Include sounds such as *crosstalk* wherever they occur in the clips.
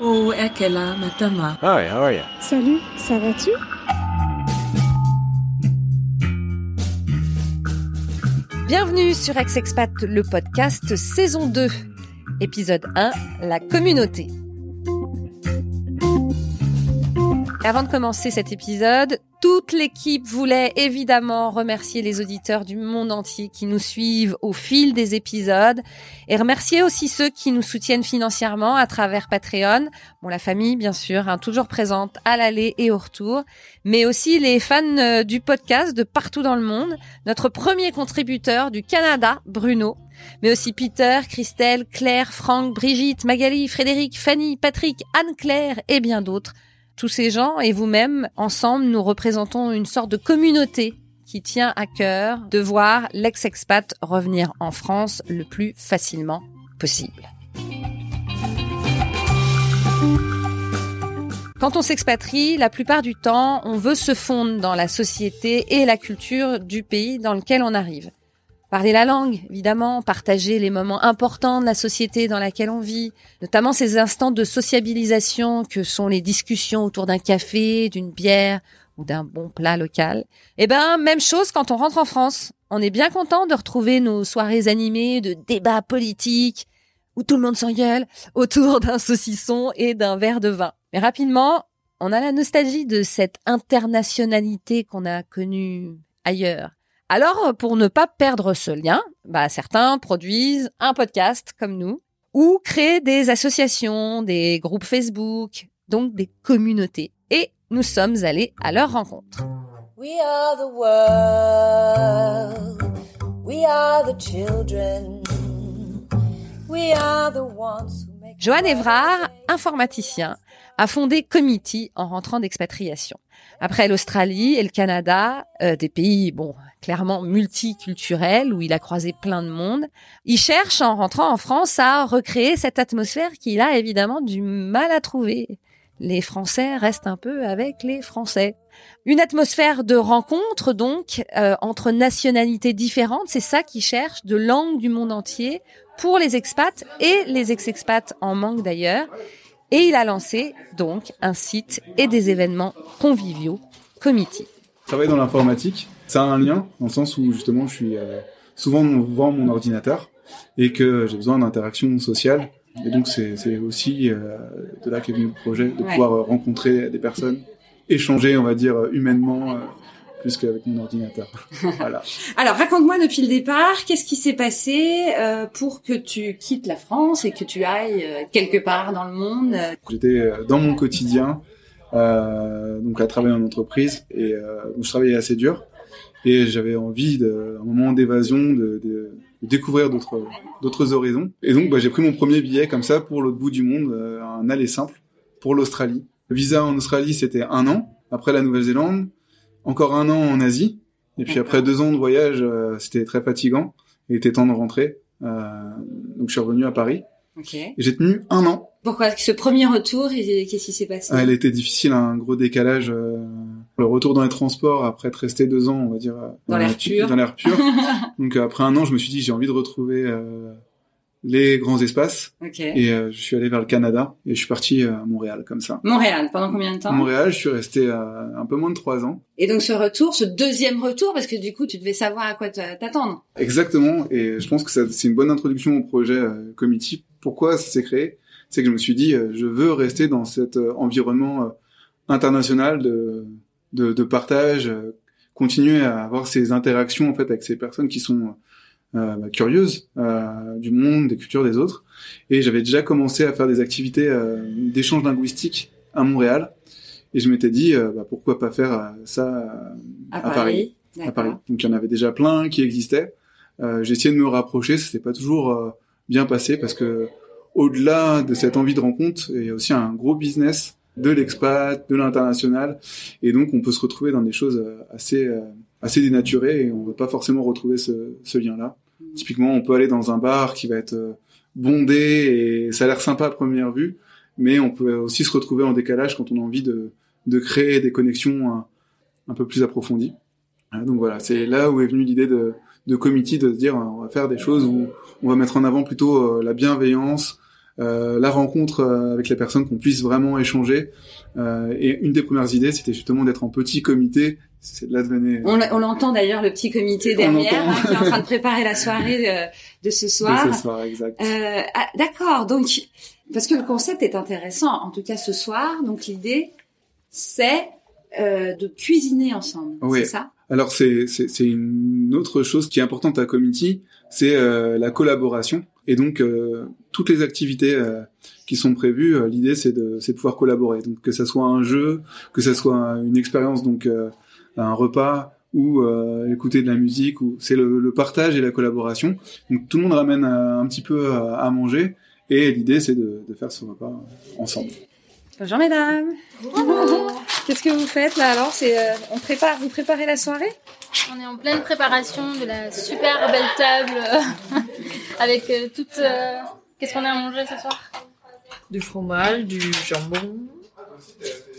Oh, Ekela Matama. Hi, how are you? Salut, ça va-tu? Bienvenue sur Ex-Expat, le podcast saison 2, épisode 1, la communauté. Avant de commencer cet épisode, toute l'équipe voulait évidemment remercier les auditeurs du monde entier qui nous suivent au fil des épisodes et remercier aussi ceux qui nous soutiennent financièrement à travers Patreon. Bon, la famille, bien sûr, hein, toujours présente à l'aller et au retour, mais aussi les fans euh, du podcast de partout dans le monde. Notre premier contributeur du Canada, Bruno, mais aussi Peter, Christelle, Claire, Franck, Brigitte, Magali, Frédéric, Fanny, Patrick, Anne-Claire et bien d'autres tous ces gens et vous-même, ensemble, nous représentons une sorte de communauté qui tient à cœur de voir l'ex-expat revenir en France le plus facilement possible. Quand on s'expatrie, la plupart du temps, on veut se fondre dans la société et la culture du pays dans lequel on arrive. Parler la langue, évidemment, partager les moments importants de la société dans laquelle on vit, notamment ces instants de sociabilisation que sont les discussions autour d'un café, d'une bière ou d'un bon plat local. Eh ben, même chose quand on rentre en France. On est bien content de retrouver nos soirées animées de débats politiques où tout le monde s'engueule *laughs* autour d'un saucisson et d'un verre de vin. Mais rapidement, on a la nostalgie de cette internationalité qu'on a connue ailleurs alors, pour ne pas perdre ce lien, bah, certains produisent un podcast comme nous ou créent des associations, des groupes Facebook, donc des communautés. Et nous sommes allés à leur rencontre. We are the world. We are the children. We are the ones who make Johan Evrard, informaticien, a fondé Committee en rentrant d'expatriation. Après l'Australie et le Canada, euh, des pays, bon, clairement multiculturels, où il a croisé plein de monde, il cherche, en rentrant en France, à recréer cette atmosphère qu'il a évidemment du mal à trouver. Les Français restent un peu avec les Français. Une atmosphère de rencontre, donc, euh, entre nationalités différentes, c'est ça qu'il cherche, de langues du monde entier, pour les expats et les ex-expats en manque d'ailleurs. Et il a lancé donc un site et des événements conviviaux, Committee. Travailler dans l'informatique, ça a un lien dans le sens où justement je suis euh, souvent devant mon ordinateur et que j'ai besoin d'interaction sociale. Et donc c'est aussi euh, de là qu'est venu le projet de pouvoir euh, rencontrer des personnes, échanger, on va dire humainement plus qu'avec mon ordinateur. *laughs* voilà. Alors raconte-moi depuis le départ, qu'est-ce qui s'est passé euh, pour que tu quittes la France et que tu ailles euh, quelque part dans le monde? J'étais euh, dans mon quotidien, donc à travailler en entreprise et où je travaillais assez dur et j'avais envie de, un moment d'évasion, de, de, découvrir d'autres d'autres horizons. Et donc bah, j'ai pris mon premier billet comme ça pour l'autre bout du monde, un aller simple pour l'Australie. Le visa en Australie c'était un an. Après la Nouvelle-Zélande, encore un an en Asie. Et puis après deux ans de voyage, euh, c'était très fatigant. Il était temps de rentrer. Euh, donc je suis revenu à Paris. Okay. J'ai tenu un an. Pourquoi? Ce premier retour Qu'est-ce qui s'est passé? Ah, Elle était difficile, un gros décalage. Euh, le retour dans les transports après être resté deux ans, on va dire, dans, l'air pur. Dans l'air pur. *laughs* donc après un an, je me suis dit j'ai envie de retrouver les grands espaces. Et euh, je suis allé vers le Canada et je suis parti euh, à Montréal comme ça. Montréal, pendant combien de temps? Montréal, je suis resté euh, un peu moins de trois ans. Et donc ce retour, ce deuxième retour, parce que du coup, tu devais savoir à quoi t'attendre. Exactement. Et je pense que c'est une bonne introduction au projet euh, Committee. Pourquoi ça s'est créé? C'est que je me suis dit, je veux rester dans cet environnement international de, de, de partage, continuer à avoir ces interactions en fait avec ces personnes qui sont euh, bah, curieuse euh, du monde, des cultures des autres. Et j'avais déjà commencé à faire des activités euh, d'échange linguistique à Montréal. Et je m'étais dit, bah, pourquoi pas faire ça à, Paris, À Paris. Donc il y en avait déjà plein qui existaient. J'ai essayé de me rapprocher, ça s'est pas toujours bien passé parce que au-delà de cette envie de rencontre, il y a aussi un gros business de l'expat, de l'international, et donc on peut se retrouver dans des choses assez assez dénaturé et on veut pas forcément retrouver ce, ce lien-là. Typiquement, on peut aller dans un bar qui va être euh, bondé et ça a l'air sympa à première vue, mais on peut aussi se retrouver en décalage quand on a envie de, de créer des connexions un, un peu plus approfondies. Euh, donc voilà, c'est là où est venue l'idée de, de committee de se dire on va faire des choses où on va mettre en avant plutôt euh, la bienveillance, euh, la rencontre euh, avec les personnes, qu'on puisse vraiment échanger. Euh, et une des premières idées, c'était justement d'être en petit comité. C'est de là devenait. On, l'entend d'ailleurs le petit comité derrière hein, qui est en train de préparer la soirée euh, de ce soir. de ce soir, exact. Euh, ah, D'accord, donc parce que le concept est intéressant, en tout cas ce soir. Donc l'idée, c'est euh, de cuisiner ensemble, Oui. c'est ça? Alors c'est c'est c'est une autre chose qui est importante à Committee, c'est euh, la collaboration. Et donc euh, toutes les activités euh, qui sont prévues, euh, l'idée c'est de c'est de pouvoir collaborer. Donc que ça soit un jeu, que ça soit une expérience, donc euh, un repas ou euh, écouter de la musique, ou c'est le, le partage et la collaboration. Donc tout le monde ramène euh, un petit peu à, à manger. Et l'idée, c'est de, de faire ce repas ensemble. Bonjour mesdames. Qu'est-ce que vous faites là alors? C'est euh, on prépare, vous préparez la soirée? On est en pleine préparation de la super belle table euh, *laughs* avec euh, toute. euh, Qu'est-ce qu'on a à manger ce soir? Du fromage, du jambon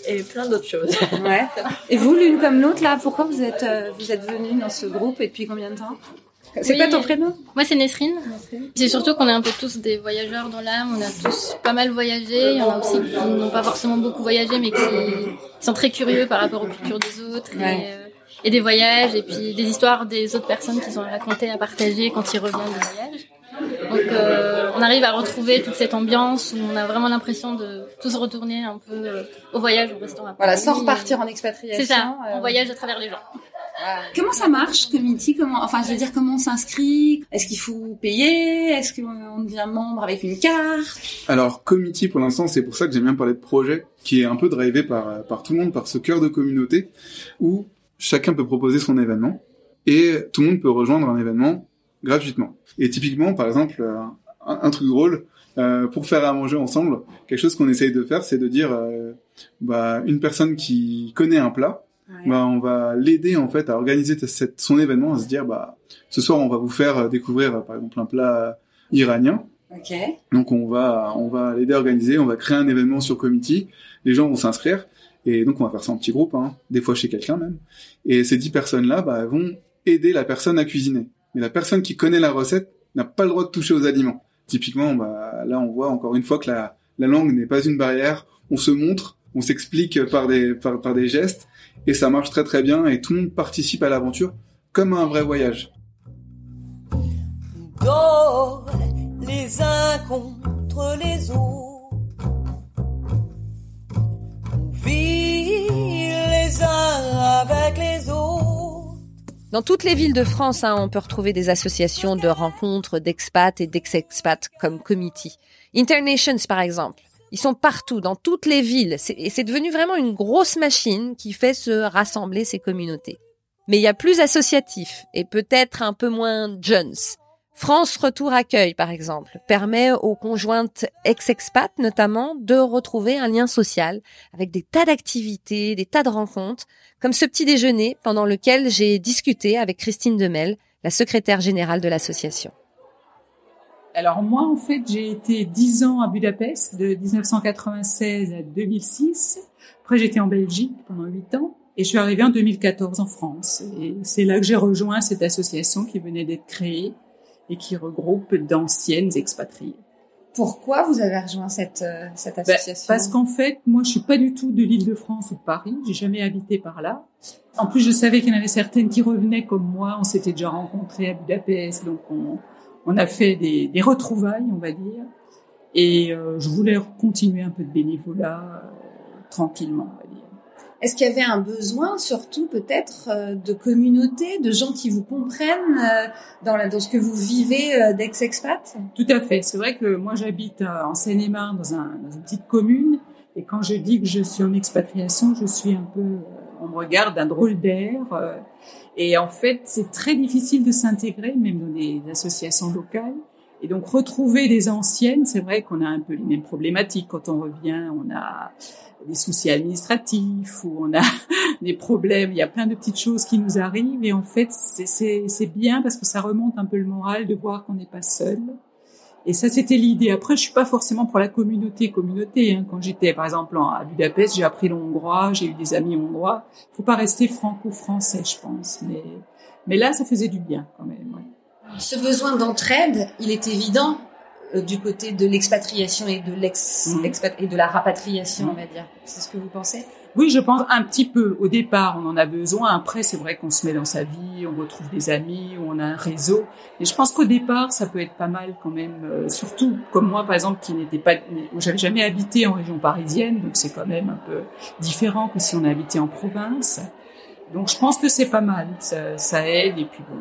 et plein d'autres choses. Ouais. Et vous, l'une comme l'autre là, pourquoi vous êtes euh, vous êtes venus dans ce groupe et depuis combien de temps? C'est Oui. quoi ton prénom Moi, c'est Nesrine. C'est surtout qu'on est un peu tous des voyageurs dans l'âme. On a tous pas mal voyagé. Il y en a aussi qui n'ont pas forcément beaucoup voyagé, mais qui, qui sont très curieux par rapport aux cultures des autres. Ouais. Et, euh, et des voyages, et puis des histoires des autres personnes qui sont à raconter, à partager quand ils reviennent du voyage. Donc, euh, on arrive à retrouver toute cette ambiance où on a vraiment l'impression de tous retourner un peu euh, au voyage, au restaurant. Voilà, sans repartir en expatriation. C'est ça, on voyage à travers les gens. Comment ça marche, Committee Comment, enfin, je veux dire, comment on s'inscrit? Est-ce qu'il faut payer? Est-ce qu'on devient membre avec une carte? Alors, Committee, pour l'instant, c'est pour ça que j'aime bien parler de projet, qui est un peu drivé par, par tout le monde, par ce cœur de communauté, où chacun peut proposer son événement, et tout le monde peut rejoindre un événement gratuitement. Et typiquement, par exemple, euh, un, un truc drôle, euh, pour faire à manger ensemble, quelque chose qu'on essaye de faire, c'est de dire, euh, bah, une personne qui connaît un plat, bah, on va l'aider en fait à organiser cette, son événement, à se dire, bah, ce soir, on va vous faire découvrir, euh, par exemple, un plat iranien. Ok. Donc on va on va l'aider à organiser, on va créer un événement sur Committee, les gens vont s'inscrire et donc on va faire ça en petit groupe, hein, des fois chez quelqu'un même. Et ces dix personnes là bah, vont aider la personne à cuisiner. Mais la personne qui connaît la recette n'a pas le droit de toucher aux aliments. Typiquement, bah, là on voit encore une fois que la, la langue n'est pas une barrière. On se montre, on s'explique par des par, par des gestes et ça marche très très bien et tout le monde participe à l'aventure comme un vrai voyage. dort les uns contre les autres. On vit les uns avec les autres. Dans toutes les villes de France, hein, on peut retrouver des associations de rencontres d'expats et d'ex-expats comme Committee. Internations, par exemple. Ils sont partout, dans toutes les villes. Et c'est devenu vraiment une grosse machine qui fait se rassembler ces communautés. Mais il y a plus associatif et peut-être un peu moins jeunes. France Retour Accueil, par exemple, permet aux conjointes ex-expats, notamment, de retrouver un lien social avec des tas d'activités, des tas de rencontres, comme ce petit déjeuner pendant lequel j'ai discuté avec Christine Demel, la secrétaire générale de l'association. Alors moi, en fait, j'ai été dix ans à Budapest, de 1996 à 2006. Après, j'étais en Belgique pendant huit ans. Et je suis arrivée en 2014 en France. Et c'est là que j'ai rejoint cette association qui venait d'être créée et qui regroupe d'anciennes expatriées. Pourquoi vous avez rejoint cette, euh, cette Ben, parce qu'en fait, moi, je suis pas du tout de l'Île-de-France ou de Paris. J'ai jamais habité par là. En plus, je savais qu'il y en avait certaines qui revenaient comme moi. On s'était déjà rencontrés à Budapest, donc on, on a fait des, des retrouvailles, on va dire. Et euh, je voulais continuer un peu de bénévolat euh, tranquillement, on va dire. Est-ce qu'il y avait un besoin, surtout peut-être, euh, de communauté, de gens qui vous comprennent dans, la, dans ce que vous vivez d'ex-expat? Tout à fait. C'est vrai que moi, j'habite en Seine-et-Marne, dans, un, dans une petite commune. Et quand je dis que je suis en expatriation, je suis un peu... on me regarde d'un drôle d'air. euh, et en fait, c'est très difficile de s'intégrer, même dans des associations locales. Et donc, retrouver des anciennes, c'est vrai qu'on a un peu les mêmes problématiques. Quand on revient, on a des soucis administratifs ou on a *laughs* des problèmes. Il y a plein de petites choses qui nous arrivent. Et en fait, c'est bien parce que ça remonte un peu le moral de voir qu'on n'est pas seul. Et ça, c'était l'idée. Après, je suis pas forcément pour la communauté, communauté. Hein. Quand j'étais, par exemple, à Budapest, j'ai appris le hongrois, j'ai eu des amis hongrois. Faut pas rester franco-français, je pense. Mais, mais là, ça faisait du bien quand même. ouais. Ce besoin d'entraide, il est évident euh, du côté de l'expatriation et de l'ex Mhm. et de la rapatriation, Mhm. on va dire. C'est ce que vous pensez? Oui, je pense un petit peu. Au départ, on en a besoin. Après, c'est vrai qu'on se met dans sa vie, on retrouve des amis, on a un réseau. Et je pense qu'au départ, ça peut être pas mal quand même. euh, surtout comme moi, par exemple, qui n'était pas, j'avais jamais habité en région parisienne, donc c'est quand même un peu différent que si on habitait en province. Donc, je pense que c'est pas mal. Ça, ça aide. Et puis bon,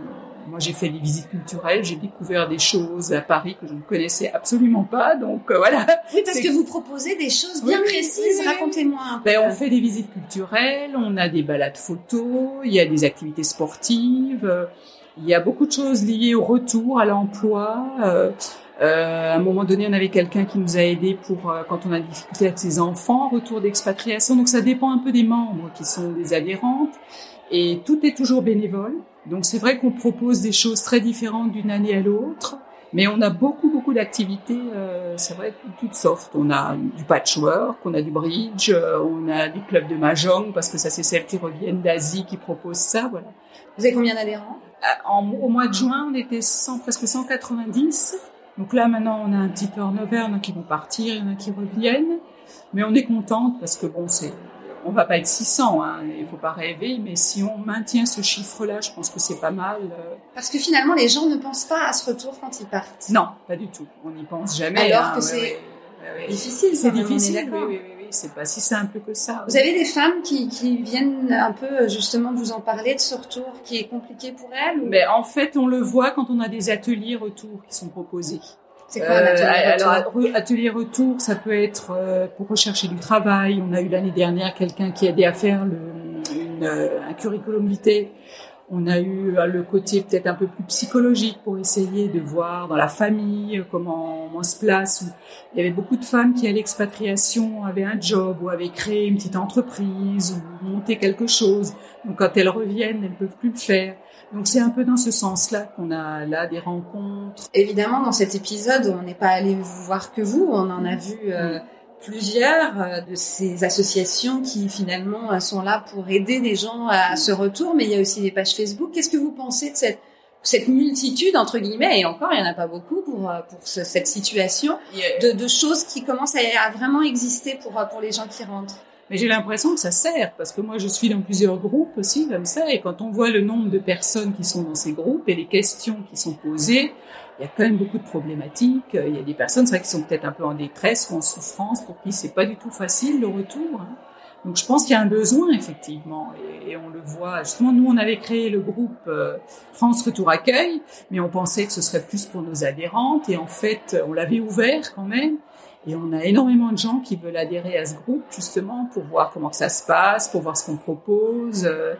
moi, j'ai fait des visites culturelles, j'ai découvert des choses à Paris que je ne connaissais absolument pas. Donc euh, voilà. Oui, parce que vous proposez des choses bien Oui, précises. oui. Racontez-moi un peu. Ben, on fait des visites culturelles, on a des balades photos, il y a des activités sportives, il y a beaucoup de choses liées au retour, à l'emploi. Euh, euh, à un moment donné, on avait quelqu'un qui nous a aidés pour euh, quand on a des difficultés avec ses enfants, retour d'expatriation. Donc ça dépend un peu des membres qui sont des adhérentes et tout est toujours bénévole. Donc c'est vrai qu'on propose des choses très différentes d'une année à l'autre. Mais on a beaucoup, beaucoup d'activités, euh, c'est vrai, toutes sortes. On a du patchwork, on a du bridge, euh, on a des clubs de mahjong, parce que ça, c'est celles qui reviennent d'Asie qui proposent ça, voilà. Vous avez combien d'adhérents? Euh, En, au mois de juin, on était 100, presque 190. Donc là, maintenant, on a un petit turnover, il y en a qui vont partir, il y en a qui reviennent. Mais on est contente parce que bon, c'est, on va pas être 600, hein, il faut pas rêver, mais si on maintient ce chiffre-là, je pense que c'est pas mal. euh. Parce que finalement, les gens ne pensent pas à ce retour quand ils partent. Non, pas du tout. On n'y pense jamais. Alors hein, que ouais, c'est ouais, ouais, ouais. Difficile, C'est est difficile, oui, oui, oui, oui, c'est pas si simple que ça. Vous avez des femmes qui, qui viennent un peu justement vous en parler de ce retour qui est compliqué pour elles ou... Mais en fait, on le voit quand on a des ateliers retour qui sont proposés. C'est quoi un atelier Euh, retour alors, re- atelier retour, ça peut être euh, pour rechercher du travail. On a eu l'année dernière quelqu'un qui a aidé à faire le, une, euh, un curriculum vitae. On a eu le côté peut-être un peu plus psychologique pour essayer de voir dans la famille comment on se place. Il y avait beaucoup de femmes qui à l'expatriation avaient un job ou avaient créé une petite entreprise ou monté quelque chose. Donc quand elles reviennent, elles ne peuvent plus le faire. Donc c'est un peu dans ce sens-là qu'on a là des rencontres. Évidemment, dans cet épisode, on n'est pas allé vous voir que vous, on en a vu euh, plusieurs euh, de ces associations qui finalement euh, sont là pour aider les gens à ce retour, mais il y a aussi des pages Facebook. Qu'est-ce que vous pensez de cette, cette multitude, entre guillemets, et encore, il n'y en a pas beaucoup pour, euh, pour ce- cette situation, de, de choses qui commencent à, à vraiment exister pour, pour les gens qui rentrent? Mais j'ai l'impression que ça sert, parce que moi je suis dans plusieurs groupes aussi comme ça, et quand on voit le nombre de personnes qui sont dans ces groupes et les questions qui sont posées, il y a quand même beaucoup de problématiques. Il y a des personnes, c'est vrai, qui sont peut-être un peu en détresse ou en souffrance, pour qui c'est pas du tout facile le retour. hein. Donc je pense qu'il y a un besoin effectivement, et, on le voit. Justement, nous on avait créé le groupe euh, France Retour Accueil, mais on pensait que ce serait plus pour nos adhérentes, et en fait on l'avait ouvert quand même. Et on a énormément de gens qui veulent adhérer à ce groupe justement pour voir comment ça se passe, pour voir ce qu'on propose. euh,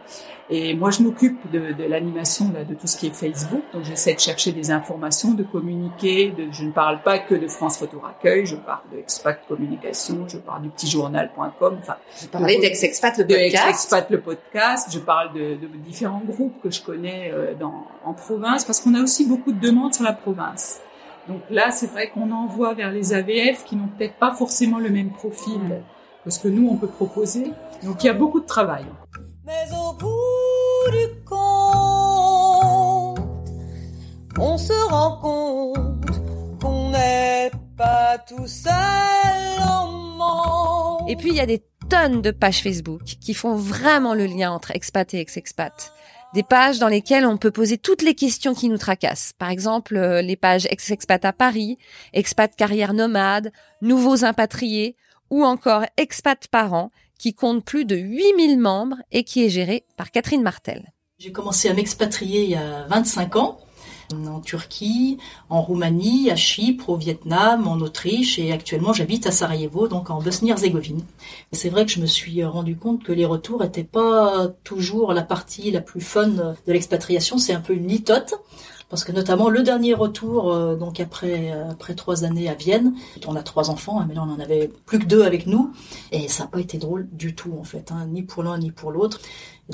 Et moi, je m'occupe de, de l'animation de tout ce qui est Facebook. Donc, j'essaie de chercher des informations, de communiquer. De, je ne parle pas que de France Retour Accueil. Je parle de Expat Communication. Je parle du petitjournal.com. Enfin, Vous parlez d'Ex-Expat, le de podcast. Expat le podcast. Je parle de, de différents groupes que je connais euh, dans, en province parce qu'on a aussi beaucoup de demandes sur la province. Donc là, c'est vrai qu'on envoie vers les AVF qui n'ont peut-être pas forcément le même profil que ce que nous, on peut proposer. Donc il y a beaucoup de travail. Mais au bout du compte, on se rend compte qu'on n'est pas tout seul monde. Et puis, il y a des tonnes de pages Facebook qui font vraiment le lien entre expat et ex-expat. Des pages dans lesquelles on peut poser toutes les questions qui nous tracassent. Par exemple, euh, les pages ex-expat à Paris, expat carrière nomade, nouveaux impatriés ou encore expat parents qui compte plus de 8000 membres et qui est géré par Catherine Martel. J'ai commencé à m'expatrier il y a 25 ans en Turquie, en Roumanie, à Chypre, au Vietnam, en Autriche et actuellement j'habite à Sarajevo, donc en Bosnie-Herzégovine. C'est vrai que je me suis rendu compte que les retours n'étaient pas toujours la partie la plus fun de l'expatriation, c'est un peu une litote. Parce que notamment le dernier retour, euh, donc après après trois années à Vienne, on a trois enfants, hein, mais là on en avait plus que deux avec nous, et ça n'a pas été drôle du tout en fait, hein, ni pour l'un ni pour l'autre.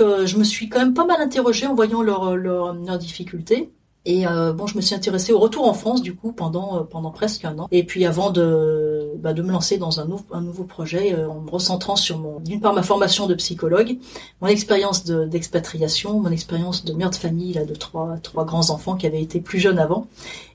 Euh, je me suis quand même pas mal interrogée en voyant leurs leur, leurs difficultés. Et euh, bon, je me suis intéressée au retour en France du coup pendant euh, pendant presque un an. Et puis avant de bah, de me lancer dans un, nouveau, un nouveau projet en me recentrant sur mon, d'une part ma formation de psychologue, mon expérience d'expatriation, mon expérience de mère de famille là de trois trois grands enfants qui avaient été plus jeunes avant,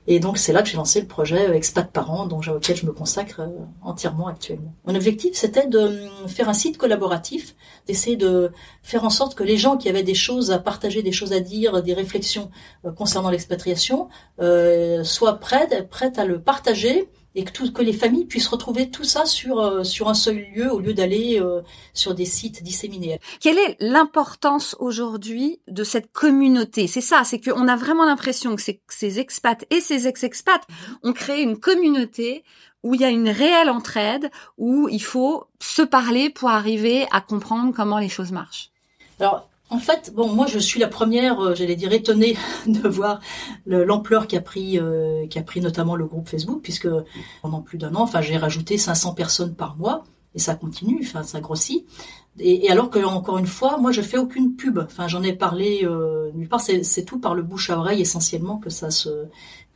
et donc c'est là que j'ai lancé le projet euh, Expat Parents, dont, auquel je me consacre euh, entièrement actuellement. Mon objectif, c'était de hum, faire un site collaboratif, d'essayer de faire en sorte que les gens qui avaient des choses à partager, des choses à dire, des réflexions euh, concernant l'expatriation, euh, soient prêtes, prêtes à le partager et que, tout, que les familles puissent retrouver tout ça sur euh, sur un seul lieu au lieu d'aller euh, sur des sites disséminés. Quelle est l'importance aujourd'hui de cette communauté? C'est ça, c'est qu'on a vraiment l'impression que ces expats et ces ex-expats ont créé une communauté où il y a une réelle entraide, où il faut se parler pour arriver à comprendre comment les choses marchent. Alors, en fait, bon, moi je suis la première, euh, j'allais dire étonnée *laughs* de voir l'ampleur qu'a pris, euh, qu'a pris notamment le groupe Facebook, puisque pendant plus d'un an, enfin, j'ai rajouté 500 personnes par mois et ça continue, enfin, ça grossit. Et, alors que encore une fois, moi je fais aucune pub. Enfin, j'en ai parlé euh, nulle part. C'est tout par le bouche à oreille essentiellement que ça se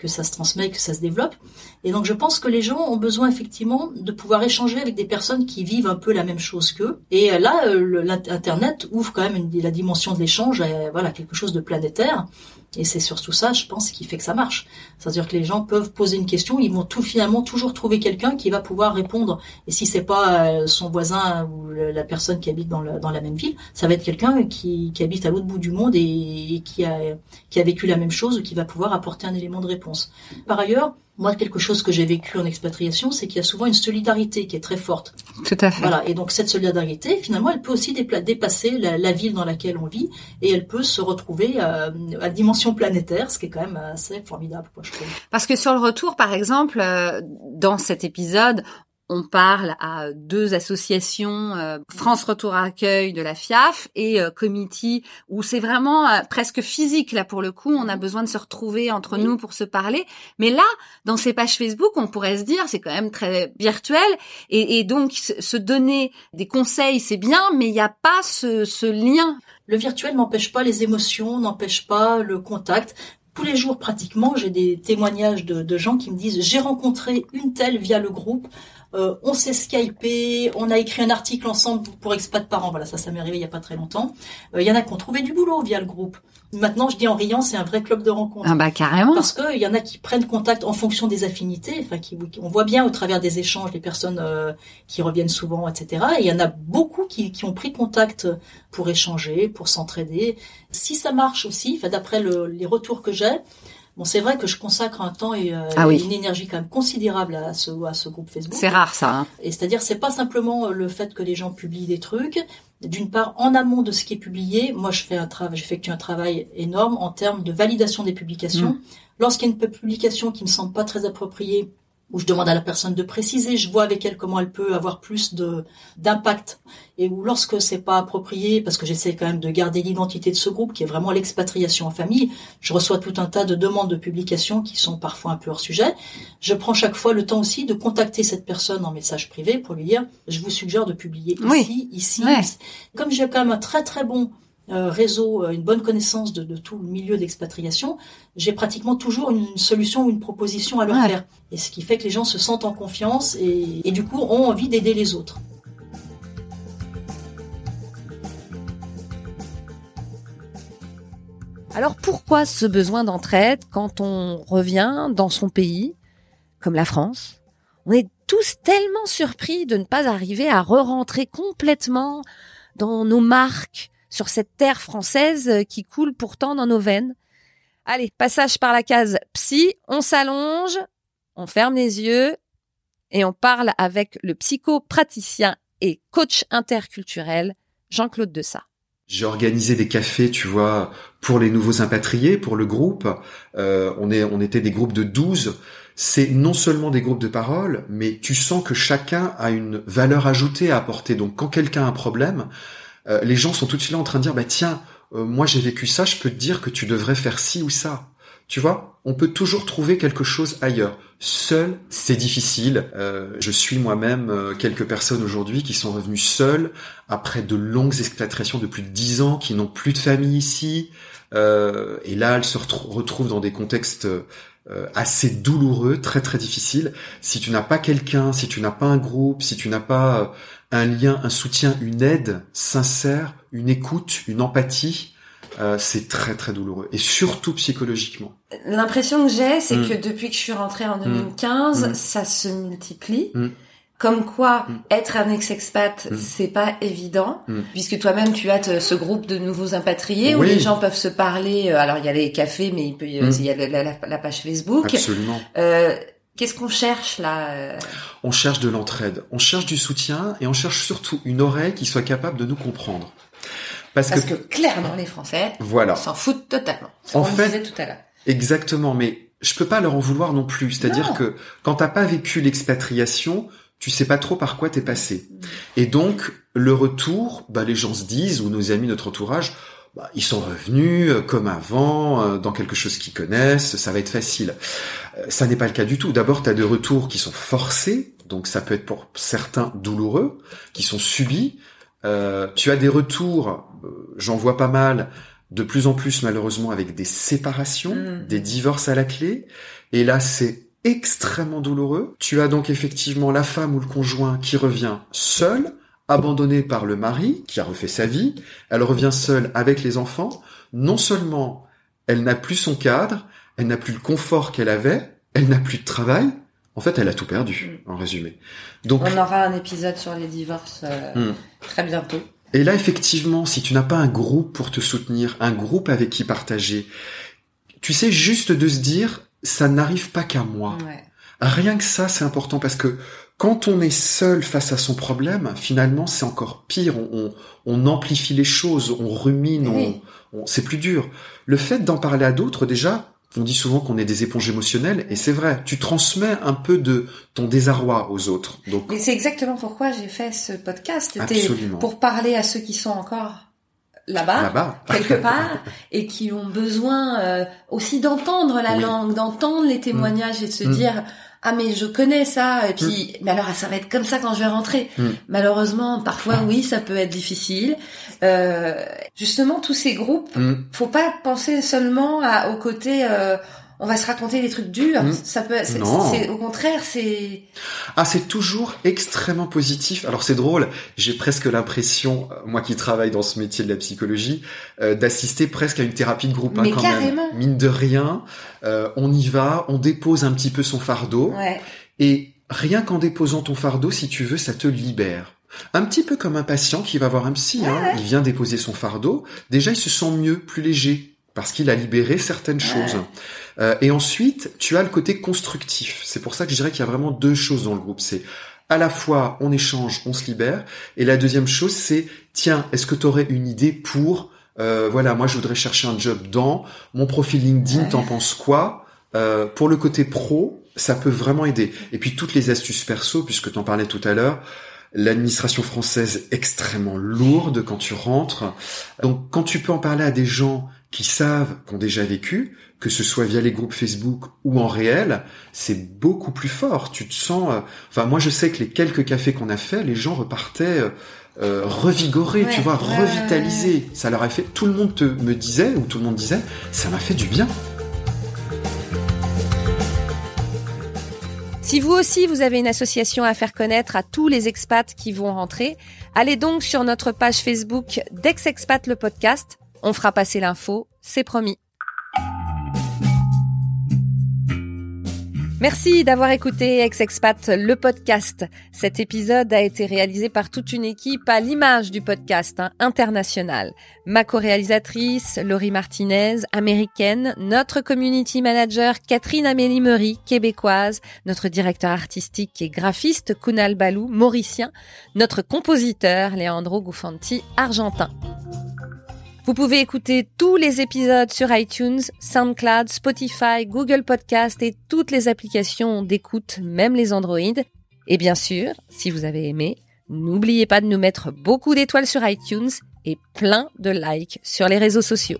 que ça se transmet, que ça se développe. Et donc je pense que les gens ont besoin effectivement de pouvoir échanger avec des personnes qui vivent un peu la même chose qu'eux. Et euh, là, euh, l'internet ouvre quand même une, la dimension de l'échange, voilà quelque chose de planétaire. Et c'est surtout ça, je pense, qui fait que ça marche. C'est-à-dire que les gens peuvent poser une question, ils vont tout finalement toujours trouver quelqu'un qui va pouvoir répondre. Et si c'est pas euh, son voisin ou la personne qui habite dans, la même ville, ça va être quelqu'un qui, habite à l'autre bout du monde et, qui, a, qui a vécu la même chose qui va pouvoir apporter un élément de réponse. Par ailleurs, moi, quelque chose que j'ai vécu en expatriation, c'est qu'il y a souvent une solidarité qui est très forte. Tout à fait. Voilà. Et donc, cette solidarité, finalement, elle peut aussi dépasser la, la ville dans laquelle on vit et elle peut se retrouver à, à, dimension planétaire, ce qui est quand même assez formidable, quoi, je trouve. Parce que sur le retour, par exemple, euh, dans cet épisode, on parle à deux associations, euh, France Retour à Accueil de la FIAF et euh, Committee, où c'est vraiment euh, presque physique là pour le coup. On a besoin de se retrouver entre nous pour se parler. Mais là, dans ces pages Facebook, on pourrait se dire c'est quand même très virtuel et, et donc se donner des conseils c'est bien, mais il n'y a pas ce, ce lien. Le virtuel n'empêche pas les émotions, n'empêche pas le contact tous les jours pratiquement, j'ai des témoignages de, de, gens qui me disent j'ai rencontré une telle via le groupe, euh, on s'est skypé, on a écrit un article ensemble pour expat parents. Voilà, ça, ça m'est arrivé il y a pas très longtemps. Il euh, y en a qui ont trouvé du boulot via le groupe. Maintenant, je dis en riant, c'est un vrai club de rencontres. Ah bah carrément. Parce que il y en a qui prennent contact en fonction des affinités. Enfin, qui, on voit bien au travers des échanges les personnes euh, qui reviennent souvent, etc. Et il y en a beaucoup qui, qui ont pris contact pour échanger, pour s'entraider. Si ça marche aussi, enfin, d'après le, les retours que j'ai, Bon, c'est vrai que je consacre un temps et, euh, ah oui. une énergie quand même considérable à ce, à ce groupe Facebook. C'est rare ça. Hein. Et c'est-à-dire, c'est pas simplement le fait que les gens publient des trucs. D'une part, en amont de ce qui est publié, moi, je fais un travail, j'effectue un travail énorme en termes de validation des publications. Mmh. Lorsqu'il y a une publication qui me semble pas très appropriée, où je demande à la personne de préciser, je vois avec elle comment elle peut avoir plus de d'impact et où lorsque c'est pas approprié parce que j'essaie quand même de garder l'identité de ce groupe qui est vraiment l'expatriation en famille, je reçois tout un tas de demandes de publication qui sont parfois un peu hors sujet. Je prends chaque fois le temps aussi de contacter cette personne en message privé pour lui dire je vous suggère de publier oui. ici, ici, ouais. Comme j'ai quand même un très très bon réseau, une bonne connaissance de, de tout le milieu d'expatriation, j'ai pratiquement toujours une, solution ou une proposition à leur faire. Et ce qui fait que les gens se sentent en confiance et, et du coup ont envie d'aider les autres. Alors pourquoi ce besoin d'entraide quand on revient dans son pays, comme la France? On est tous tellement surpris de ne pas arriver à re-rentrer complètement dans nos marques, sur cette terre française qui coule pourtant dans nos veines. Allez, passage par la case psy, on s'allonge, on ferme les yeux et on parle avec le psychopraticien et coach interculturel Jean-Claude Dessat. J'ai organisé des cafés, tu vois, pour les nouveaux impatriés, pour le groupe. Euh, on, est, on était des groupes de 12. C'est non seulement des groupes de parole, mais tu sens que chacun a une valeur ajoutée à apporter. Donc quand quelqu'un a un problème, euh, les gens sont tout de suite là en train de dire bah tiens euh, moi j'ai vécu ça je peux te dire que tu devrais faire ci ou ça. Tu vois on peut toujours trouver quelque chose ailleurs. Seul c'est difficile. Euh, je suis moi-même euh, quelques personnes aujourd'hui qui sont revenues seules après de longues expatriations de plus de dix ans qui n'ont plus de famille ici. Et là elles se retrouvent dans des contextes euh, assez douloureux, très très difficile. Si tu n'as pas quelqu'un, si tu n'as pas un groupe, si tu n'as pas euh, un lien, un soutien, une aide sincère, une écoute, une empathie, euh, c'est très très douloureux et surtout psychologiquement. L'impression que j'ai, c'est Mm. que depuis que je suis rentrée en 2015, Mm. ça se multiplie. Mm. Comme quoi, Mm. être un ex-expat, Mm. c'est pas évident, Mm. puisque toi-même tu as te- ce groupe de nouveaux impatriés où les gens peuvent se parler. euh, Alors il y a les cafés, mais il peut y il y a la, la- la page Facebook. Absolument. Euh, Qu'est-ce qu'on cherche là euh On cherche de l'entraide, on cherche du soutien et on cherche surtout une oreille qui soit capable de nous comprendre. Parce, Parce que, que clairement, les Français voilà, s'en foutent totalement. En qu'on fait- tout à l'heure. exactement. Mais je peux pas leur en vouloir non plus. C'est-à-dire que quand t'as pas vécu l'expatriation, tu sais pas trop par quoi t'es passé. Et donc le retour, bah les gens se disent ou nos amis, notre entourage, bah, ils sont revenus euh, comme avant, euh, dans quelque chose qu'ils connaissent, ça va être facile. Euh, ça n'est pas le cas du tout. D'abord, tu as des retours qui sont forcés, donc ça peut être pour certains douloureux, qui sont subis. Euh, tu as des retours, j'en vois pas mal, de plus en plus malheureusement avec des séparations, Mm. des divorces à la clé. Et là, c'est extrêmement douloureux. Tu as donc effectivement la femme ou le conjoint qui revient seul, abandonné par le mari, qui a refait sa vie. Elle revient seule avec les enfants. Non seulement elle n'a plus son cadre, elle n'a plus le confort qu'elle avait, elle n'a plus de travail. En fait, elle a tout perdu, en résumé. Donc, On aura un épisode sur les divorces euh, Hmm. très bientôt. et là, effectivement, si tu n'as pas un groupe pour te soutenir, un groupe avec qui partager, tu sais, juste de se dire, ça n'arrive pas qu'à moi. Ouais. Rien que ça, c'est important parce que quand on est seul face à son problème, finalement, c'est encore pire. On, on, on amplifie les choses, on rumine, Oui. on, on- c'est plus dur. Le fait d'en parler à d'autres, déjà, on dit souvent qu'on est des éponges émotionnelles, et c'est vrai. Tu transmets un peu de ton désarroi aux autres. Donc, Mais c'est exactement pourquoi j'ai fait ce podcast. Absolument. pour parler à ceux qui sont encore là-bas, quelque *laughs* part, et qui ont besoin euh, aussi d'entendre la Oui. langue, d'entendre les témoignages et de se Mm. dire ah mais je connais ça et puis mais alors ça va être comme ça quand je vais rentrer. Mm. Malheureusement, parfois oui, ça peut être difficile. Euh, justement, tous ces groupes, Mm. faut pas penser seulement à, au côté. On va se raconter des trucs durs. Mm. Ça peut. c'est- au contraire, c'est. Ah, c'est toujours extrêmement positif. Alors c'est drôle, j'ai presque l'impression, euh, moi qui travaille dans ce métier de la psychologie, euh, d'assister presque à une thérapie de groupe. hein, Mais quand carrément. Même. Mine de rien, euh, on y va, on dépose un petit peu son fardeau, Ouais. et rien qu'en déposant ton fardeau, si tu veux, ça te libère. Un petit peu comme un patient qui va voir un psy, hein, il vient déposer son fardeau, déjà il se sent mieux, plus léger, parce qu'il a libéré certaines choses. Euh, et ensuite, tu as le côté constructif. C'est pour ça que je dirais qu'il y a vraiment deux choses dans le groupe. C'est à la fois on échange, on se libère, et la deuxième chose c'est tiens, est-ce que tu aurais une idée pour euh, voilà, moi je voudrais chercher un job dans mon profil LinkedIn, t'en penses quoi? Euh, Pour le côté pro, ça peut vraiment aider. Et puis toutes les astuces perso, puisque t'en parlais tout à l'heure, l'administration française extrêmement lourde quand tu rentres. Donc quand tu peux en parler à des gens qui savent, qui ont déjà vécu, que ce soit via les groupes Facebook ou en réel, c'est beaucoup plus fort. Tu te sens. euh, Enfin, moi, je sais que les quelques cafés qu'on a fait, les gens repartaient euh, euh, revigorés, Ouais, tu vois, revitalisés. Ça leur a fait. Tout le monde te me disait ou tout le monde disait, ça m'a fait du bien. Si vous aussi vous avez une association à faire connaître à tous les expats qui vont rentrer, allez donc sur notre page Facebook d'Ex-Expat le podcast. On fera passer l'info, c'est promis. Merci d'avoir écouté Ex-Expat le podcast. Cet épisode a été réalisé par toute une équipe à l'image du podcast hein, international. Ma co-réalisatrice, Laurie Martinez, américaine, notre community manager, Catherine Amélie Meury, québécoise, notre directeur artistique et graphiste, Kunal Balou, mauricien, notre compositeur, Leandro Gufanti, argentin. Vous pouvez écouter tous les épisodes sur iTunes, SoundCloud, Spotify, Google Podcast et toutes les applications d'écoute, même les Android. Et bien sûr, si vous avez aimé, n'oubliez pas de nous mettre beaucoup d'étoiles sur iTunes et plein de likes sur les réseaux sociaux.